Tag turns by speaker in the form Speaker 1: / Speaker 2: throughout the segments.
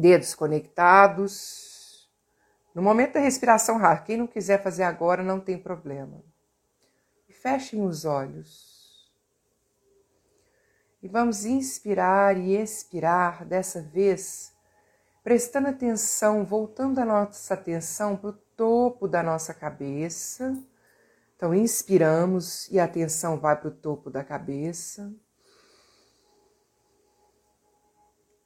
Speaker 1: Dedos conectados no momento da respiração rara, quem não quiser fazer agora não tem problema. Fechem os olhos. E vamos inspirar e expirar dessa vez, prestando atenção, voltando a nossa atenção para o topo da nossa cabeça. Então, inspiramos e a atenção vai para o topo da cabeça.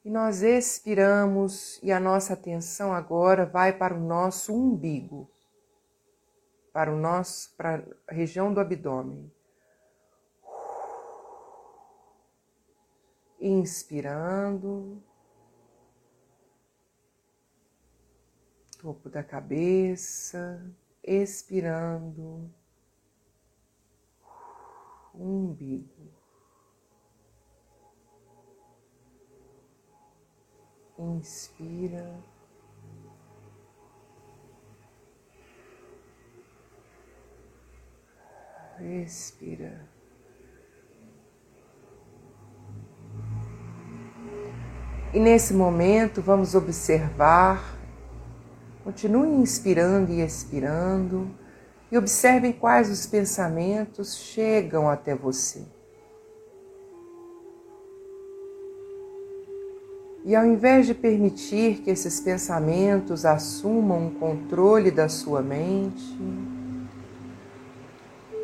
Speaker 1: E nós expiramos e a nossa atenção agora vai para o nosso umbigo, para o nosso para a região do abdômen. Inspirando, topo da cabeça, expirando, umbigo. Inspira. Expira. E nesse momento vamos observar, continue inspirando e expirando, e observem quais os pensamentos chegam até você. E ao invés de permitir que esses pensamentos assumam o controle da sua mente,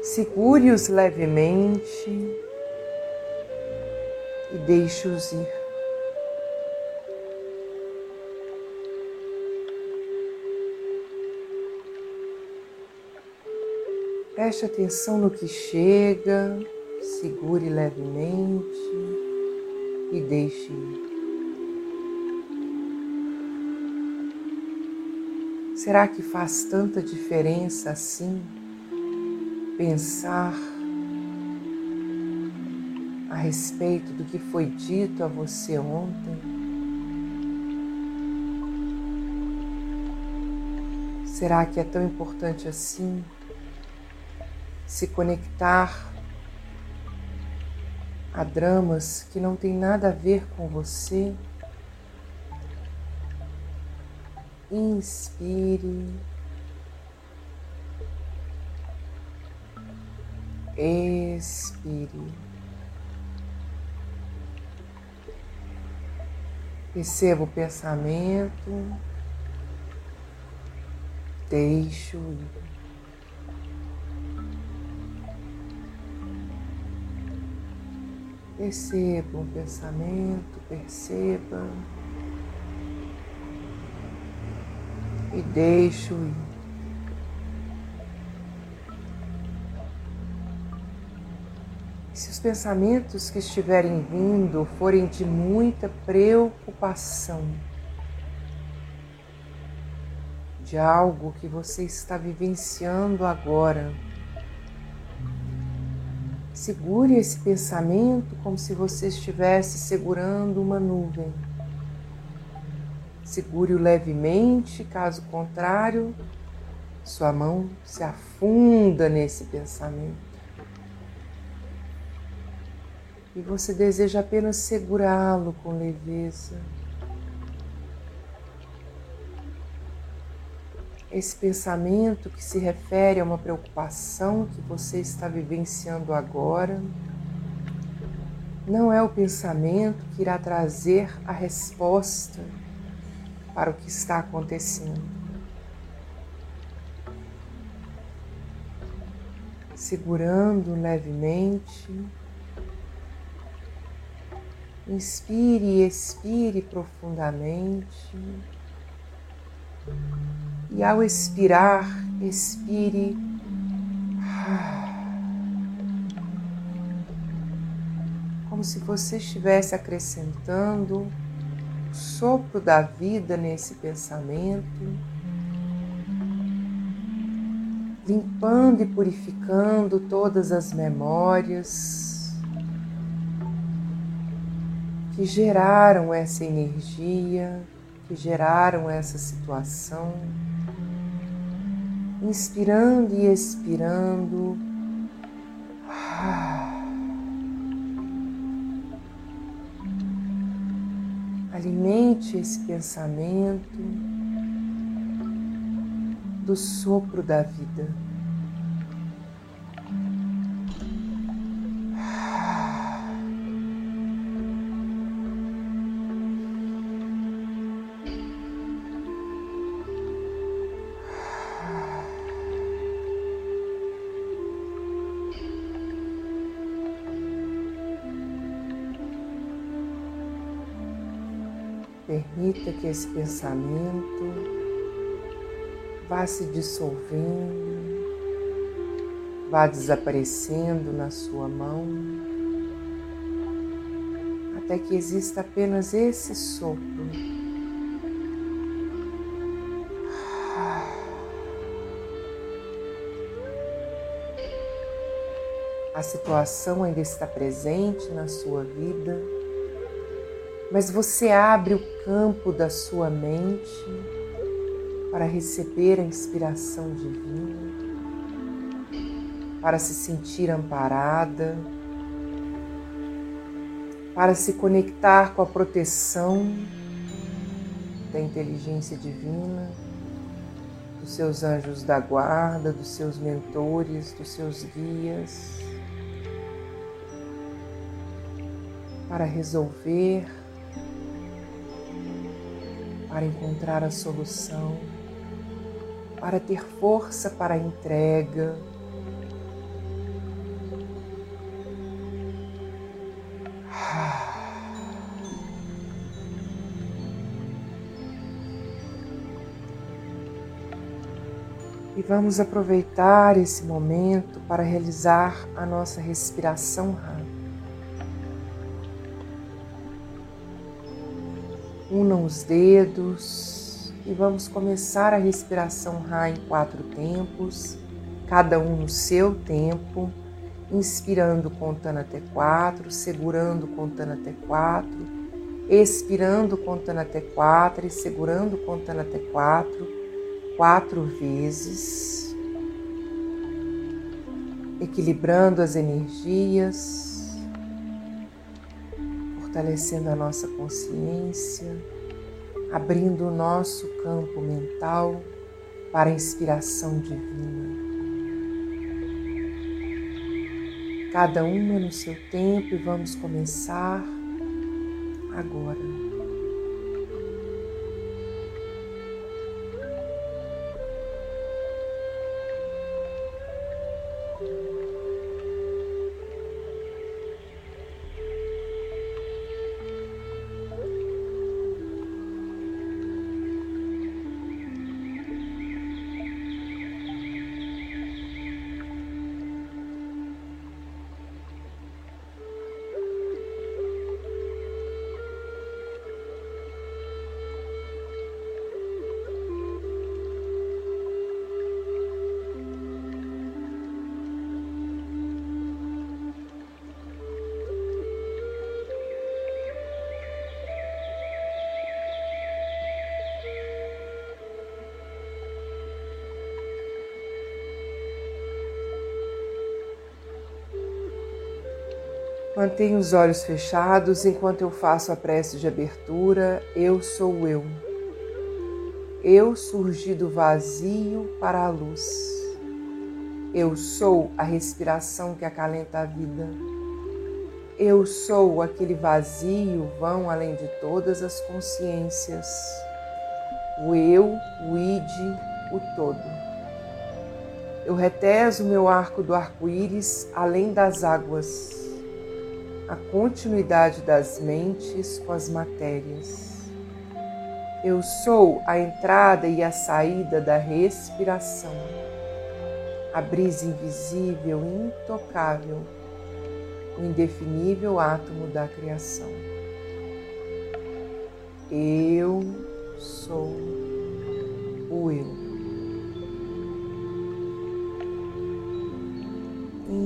Speaker 1: segure-os levemente e deixe-os ir. Preste atenção no que chega, segure levemente e deixe ir. Será que faz tanta diferença assim pensar a respeito do que foi dito a você ontem? Será que é tão importante assim se conectar a dramas que não tem nada a ver com você? Inspire. Expire. Perceba o pensamento. Deixo ir. Perceba o pensamento, perceba. E deixo ir. Se os pensamentos que estiverem vindo forem de muita preocupação, de algo que você está vivenciando agora, segure esse pensamento como se você estivesse segurando uma nuvem. Segure-o levemente, caso contrário, sua mão se afunda nesse pensamento. e você deseja apenas segurá-lo com leveza. Esse pensamento que se refere a uma preocupação que você está vivenciando agora não é o pensamento que irá trazer a resposta para o que está acontecendo. Segurando levemente, inspire e expire profundamente. E ao expirar, expire. Como se você estivesse acrescentando sopro da vida nesse pensamento, limpando e purificando todas as memórias que geraram essa energia, que geraram essa situação inspirando e expirando. Alimente esse pensamento do sopro da vida. Permita que esse pensamento vá se dissolvendo, vá desaparecendo na sua mão, até que exista apenas esse sopro. A situação ainda está presente na sua vida mas você abre o campo da sua mente para receber a inspiração divina, para se sentir amparada, para se conectar com a proteção da inteligência divina, dos seus anjos da guarda, dos seus mentores, dos seus guias, para resolver para encontrar a solução, para ter força para a entrega. E vamos aproveitar esse momento para realizar a nossa respiração rápida. Unam os dedos e vamos começar a respiração Ra em quatro tempos, cada um no seu tempo, inspirando contando até quatro, segurando contando até quatro, expirando contando até quatro e segurando contando até quatro, quatro vezes, equilibrando as energias fortalecendo a nossa consciência, abrindo o nosso campo mental para a inspiração divina. Cada uma no seu tempo e vamos começar agora. Mantenha os olhos fechados enquanto eu faço a prece de abertura. Eu sou eu. Eu surgi do vazio para a luz. Eu sou a respiração que acalenta a vida. Eu sou aquele vazio vão além de todas as consciências. O eu, o id, o todo. Eu reteso meu arco do arco-íris além das águas a continuidade das mentes com as matérias. Eu sou a entrada e a saída da respiração, a brisa invisível intocável, o indefinível átomo da criação. Eu sou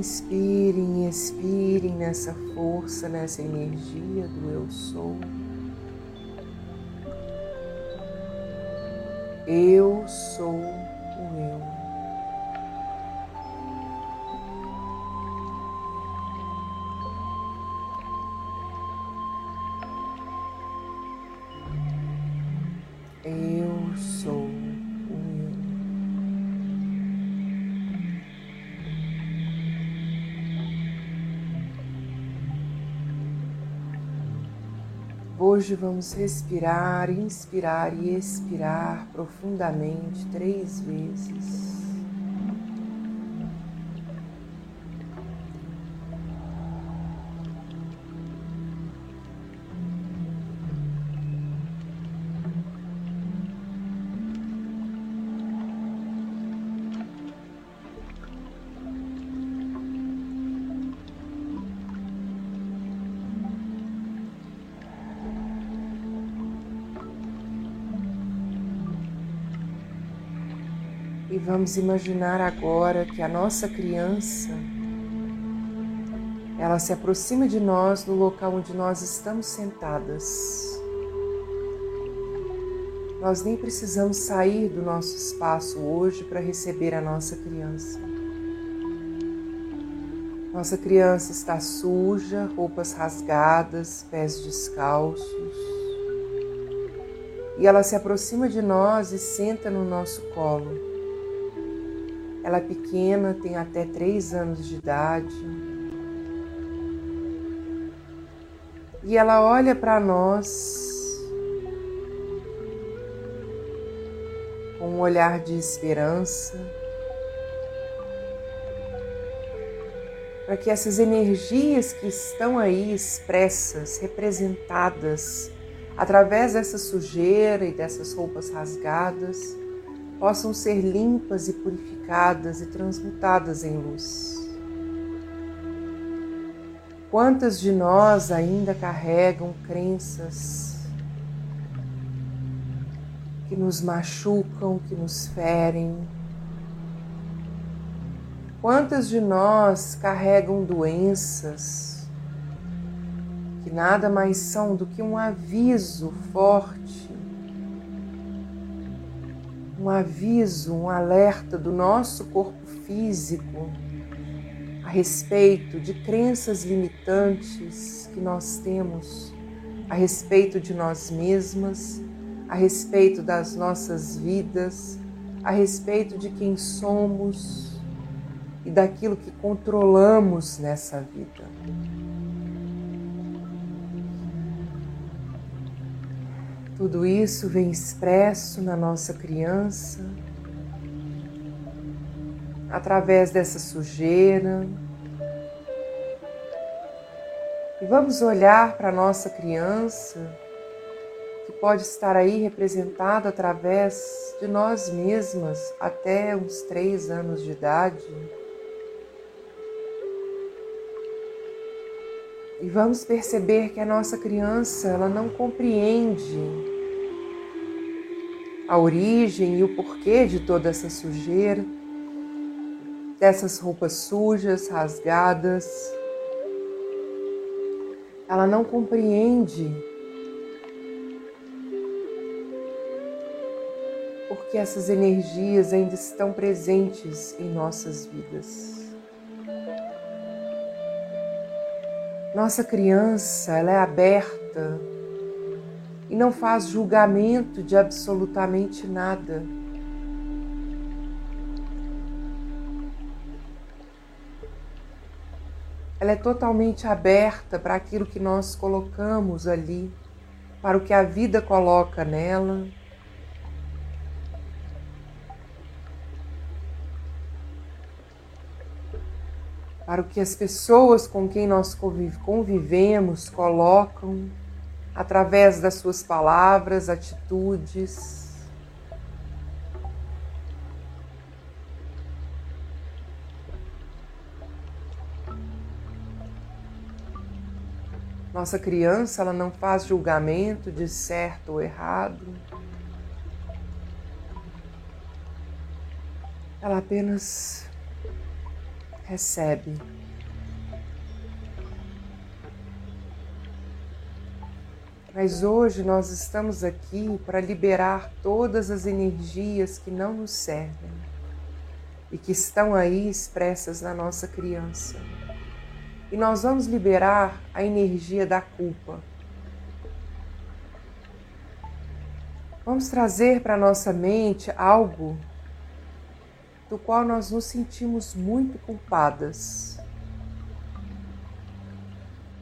Speaker 1: Inspirem e expirem nessa força, nessa energia do eu sou. Eu sou o eu. Hoje vamos respirar, inspirar e expirar profundamente três vezes. Vamos imaginar agora que a nossa criança ela se aproxima de nós no local onde nós estamos sentadas. Nós nem precisamos sair do nosso espaço hoje para receber a nossa criança. Nossa criança está suja, roupas rasgadas, pés descalços. E ela se aproxima de nós e senta no nosso colo. Ela é pequena, tem até três anos de idade. E ela olha para nós com um olhar de esperança, para que essas energias que estão aí expressas, representadas através dessa sujeira e dessas roupas rasgadas, possam ser limpas e purificadas e transmutadas em luz. Quantas de nós ainda carregam crenças que nos machucam, que nos ferem? Quantas de nós carregam doenças que nada mais são do que um aviso forte um aviso, um alerta do nosso corpo físico a respeito de crenças limitantes que nós temos a respeito de nós mesmas, a respeito das nossas vidas, a respeito de quem somos e daquilo que controlamos nessa vida. Tudo isso vem expresso na nossa criança, através dessa sujeira. E vamos olhar para a nossa criança, que pode estar aí representada através de nós mesmas até uns três anos de idade. E vamos perceber que a nossa criança, ela não compreende a origem e o porquê de toda essa sujeira, dessas roupas sujas, rasgadas. Ela não compreende porque essas energias ainda estão presentes em nossas vidas. Nossa criança, ela é aberta e não faz julgamento de absolutamente nada. Ela é totalmente aberta para aquilo que nós colocamos ali, para o que a vida coloca nela. Para o que as pessoas com quem nós convivemos colocam através das suas palavras, atitudes. Nossa criança, ela não faz julgamento de certo ou errado. Ela apenas recebe. Mas hoje nós estamos aqui para liberar todas as energias que não nos servem e que estão aí expressas na nossa criança. E nós vamos liberar a energia da culpa. Vamos trazer para nossa mente algo do qual nós nos sentimos muito culpadas.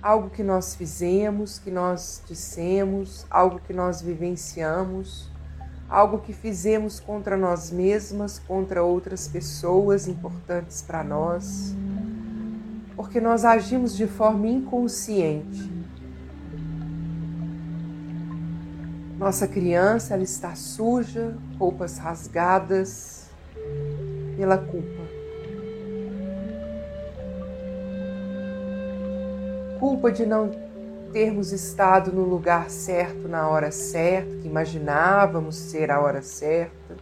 Speaker 1: Algo que nós fizemos, que nós dissemos, algo que nós vivenciamos, algo que fizemos contra nós mesmas, contra outras pessoas importantes para nós, porque nós agimos de forma inconsciente. Nossa criança ela está suja, roupas rasgadas pela culpa. culpa de não termos estado no lugar certo na hora certa, que imaginávamos ser a hora certa.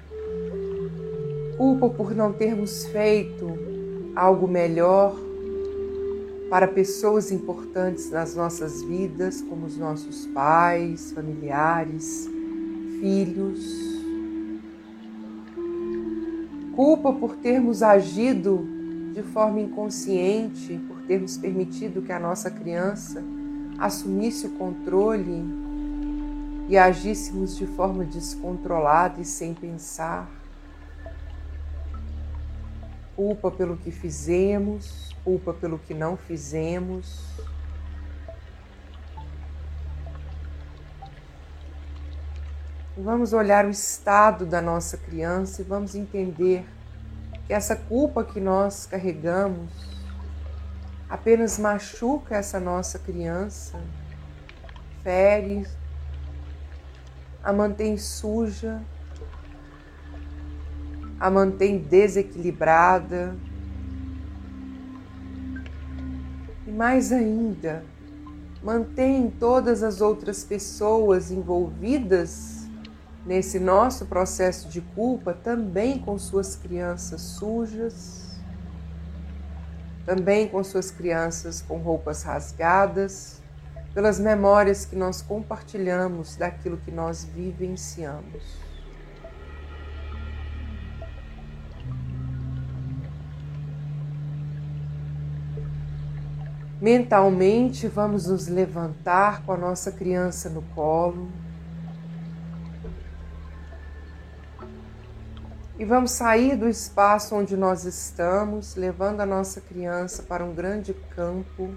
Speaker 1: Culpa por não termos feito algo melhor para pessoas importantes nas nossas vidas, como os nossos pais, familiares, filhos. Culpa por termos agido de forma inconsciente, termos permitido que a nossa criança assumisse o controle e agíssemos de forma descontrolada e sem pensar. Culpa pelo que fizemos, culpa pelo que não fizemos. Vamos olhar o estado da nossa criança e vamos entender que essa culpa que nós carregamos apenas machuca essa nossa criança, fere, a mantém suja, a mantém desequilibrada. E mais ainda, mantém todas as outras pessoas envolvidas nesse nosso processo de culpa também com suas crianças sujas também com suas crianças com roupas rasgadas, pelas memórias que nós compartilhamos daquilo que nós vivenciamos. Mentalmente, vamos nos levantar com a nossa criança no colo E vamos sair do espaço onde nós estamos, levando a nossa criança para um grande campo,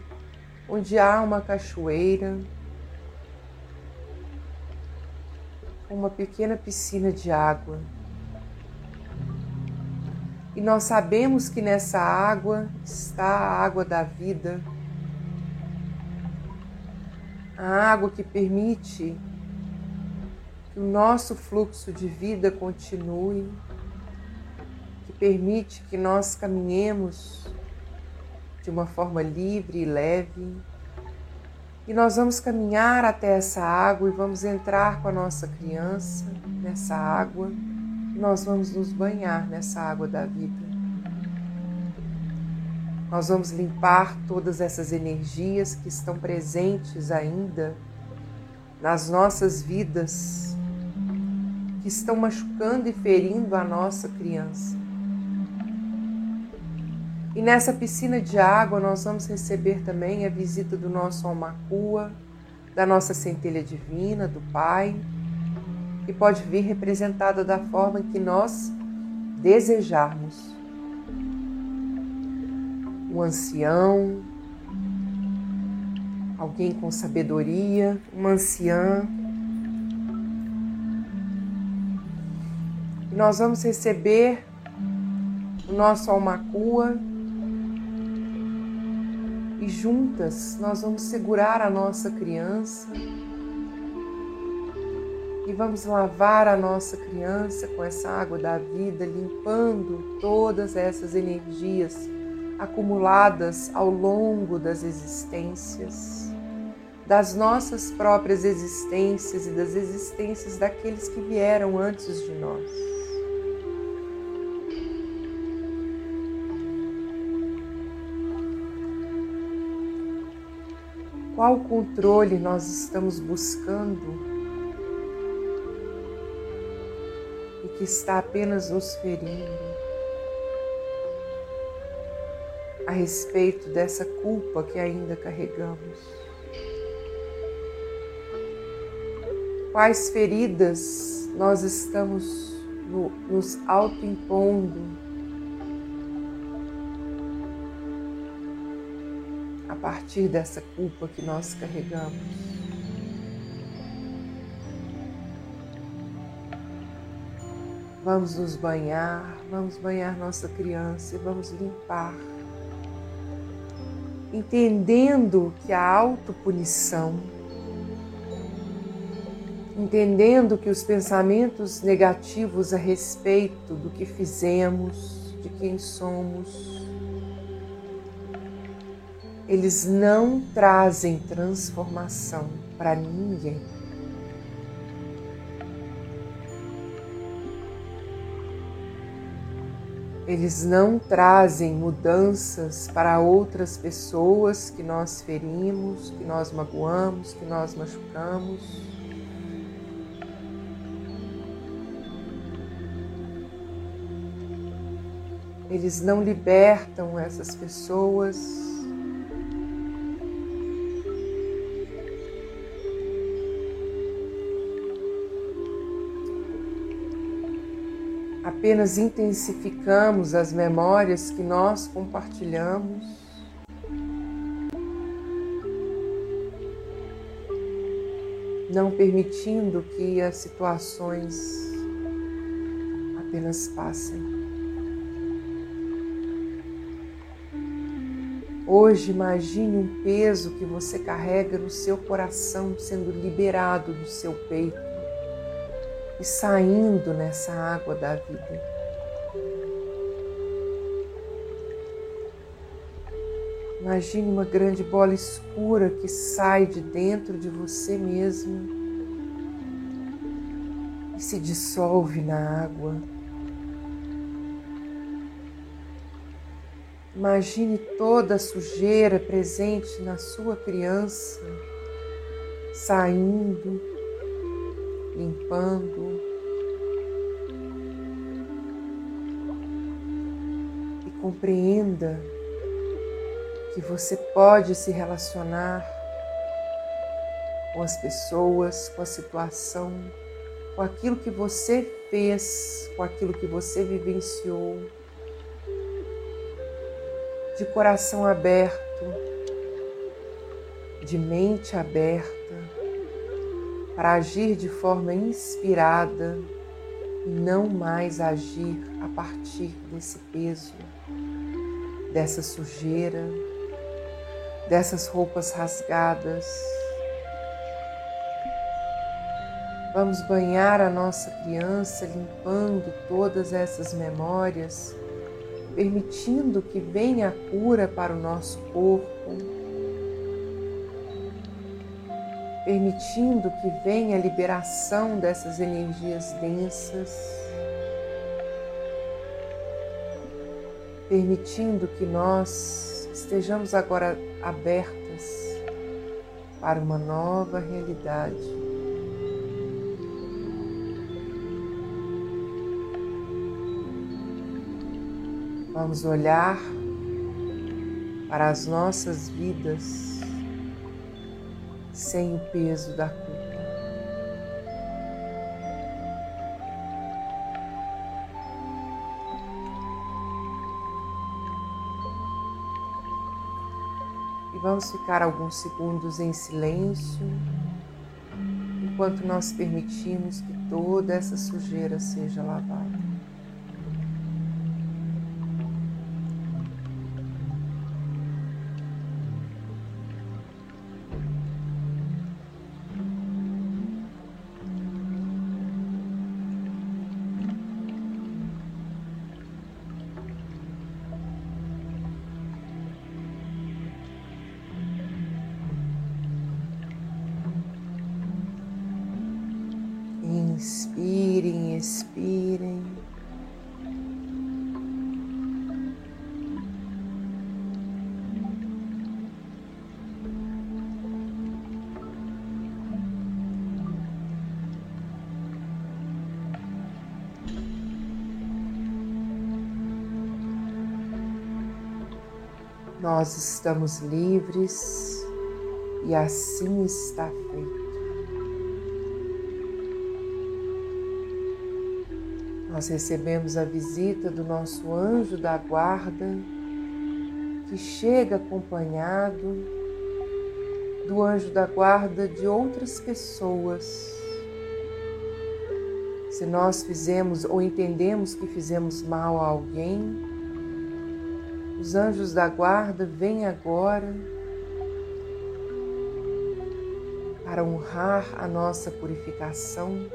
Speaker 1: onde há uma cachoeira, uma pequena piscina de água. E nós sabemos que nessa água está a água da vida, a água que permite que o nosso fluxo de vida continue permite que nós caminhemos de uma forma livre e leve. E nós vamos caminhar até essa água e vamos entrar com a nossa criança nessa água. E nós vamos nos banhar nessa água da vida. Nós vamos limpar todas essas energias que estão presentes ainda nas nossas vidas, que estão machucando e ferindo a nossa criança. E nessa piscina de água nós vamos receber também a visita do nosso Almacua, da nossa centelha divina, do Pai, que pode vir representada da forma que nós desejarmos. Um ancião, alguém com sabedoria, uma anciã. Nós vamos receber o nosso almacua e juntas nós vamos segurar a nossa criança e vamos lavar a nossa criança com essa água da vida, limpando todas essas energias acumuladas ao longo das existências, das nossas próprias existências e das existências daqueles que vieram antes de nós. Qual controle nós estamos buscando? E que está apenas nos ferindo? A respeito dessa culpa que ainda carregamos? Quais feridas nós estamos nos autoimpondo partir dessa culpa que nós carregamos. Vamos nos banhar, vamos banhar nossa criança e vamos limpar. Entendendo que a autopunição, entendendo que os pensamentos negativos a respeito do que fizemos, de quem somos, eles não trazem transformação para ninguém. Eles não trazem mudanças para outras pessoas que nós ferimos, que nós magoamos, que nós machucamos. Eles não libertam essas pessoas apenas intensificamos as memórias que nós compartilhamos. Não permitindo que as situações apenas passem. Hoje imagine um peso que você carrega no seu coração sendo liberado do seu peito e saindo nessa água da vida. Imagine uma grande bola escura que sai de dentro de você mesmo e se dissolve na água. Imagine toda a sujeira presente na sua criança saindo limpando. Compreenda que você pode se relacionar com as pessoas, com a situação, com aquilo que você fez, com aquilo que você vivenciou, de coração aberto, de mente aberta para agir de forma inspirada e não mais agir a partir desse peso, dessa sujeira, dessas roupas rasgadas. Vamos banhar a nossa criança limpando todas essas memórias, permitindo que venha a cura para o nosso corpo permitindo que venha a liberação dessas energias densas, permitindo que nós estejamos agora abertas para uma nova realidade. Vamos olhar para as nossas vidas sem o peso da culpa. Vamos ficar alguns segundos em silêncio enquanto nós permitimos que toda essa sujeira seja lavada. Nós estamos livres e assim está feito. Nós recebemos a visita do nosso anjo da guarda, que chega acompanhado do anjo da guarda de outras pessoas. Se nós fizemos ou entendemos que fizemos mal a alguém, os anjos da guarda vêm agora para honrar a nossa purificação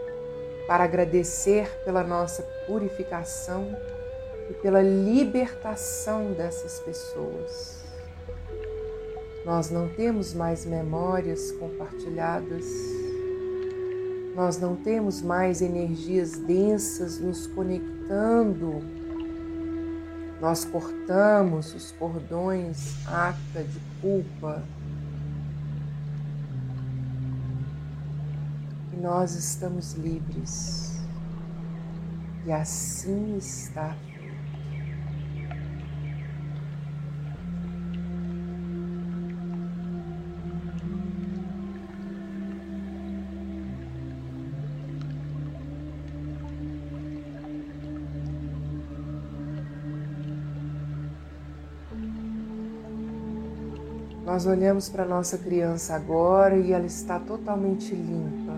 Speaker 1: para agradecer pela nossa purificação e pela libertação dessas pessoas. Nós não temos mais memórias compartilhadas, nós não temos mais energias densas nos conectando. Nós cortamos os cordões aca de culpa, nós estamos livres. E assim está. Nós olhamos para nossa criança agora e ela está totalmente limpa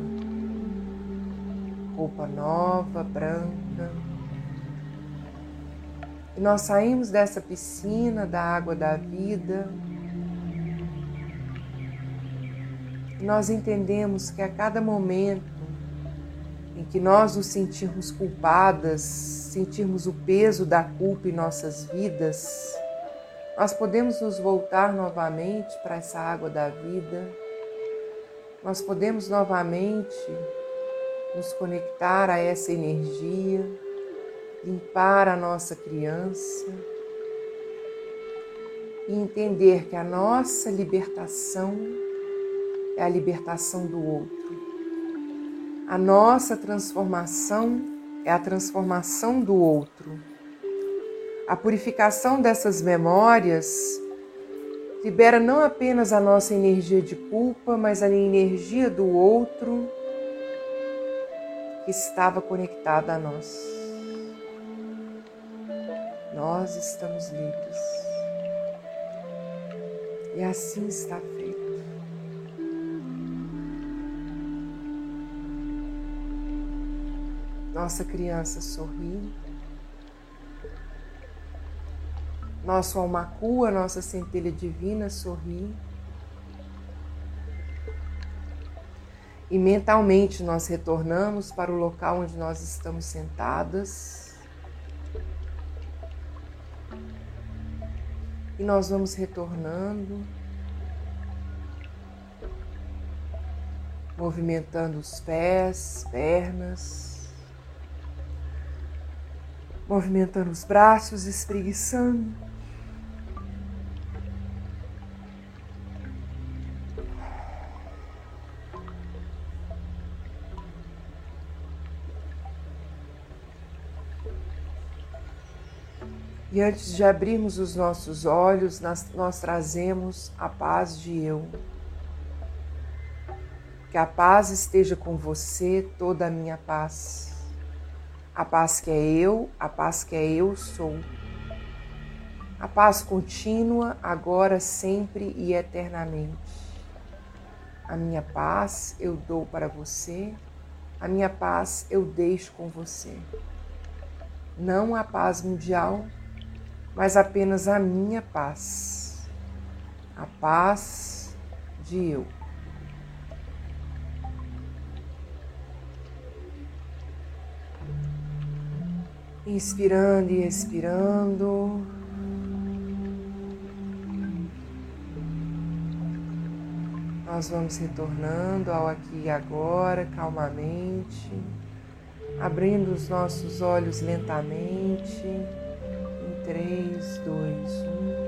Speaker 1: roupa nova, branca. E nós saímos dessa piscina da água da vida. E nós entendemos que a cada momento em que nós nos sentirmos culpadas, sentirmos o peso da culpa em nossas vidas, nós podemos nos voltar novamente para essa água da vida. Nós podemos novamente nos conectar a essa energia, limpar a nossa criança e entender que a nossa libertação é a libertação do outro. A nossa transformação é a transformação do outro. A purificação dessas memórias libera não apenas a nossa energia de culpa, mas a energia do outro que estava conectada a nós. Nós estamos livres. E assim está feito. Nossa criança sorri. Nosso almacua, nossa centelha divina sorri. E mentalmente nós retornamos para o local onde nós estamos sentadas. E nós vamos retornando, movimentando os pés, pernas, movimentando os braços, espreguiçando. E antes de abrirmos os nossos olhos, nós, nós trazemos a paz de eu. Que a paz esteja com você, toda a minha paz. A paz que é eu, a paz que é eu sou. A paz contínua, agora, sempre e eternamente. A minha paz eu dou para você, a minha paz eu deixo com você. Não a paz mundial, mas apenas a minha paz, a paz de eu. Inspirando e expirando. Nós vamos retornando ao aqui e agora, calmamente, abrindo os nossos olhos lentamente. 3, 2, 1.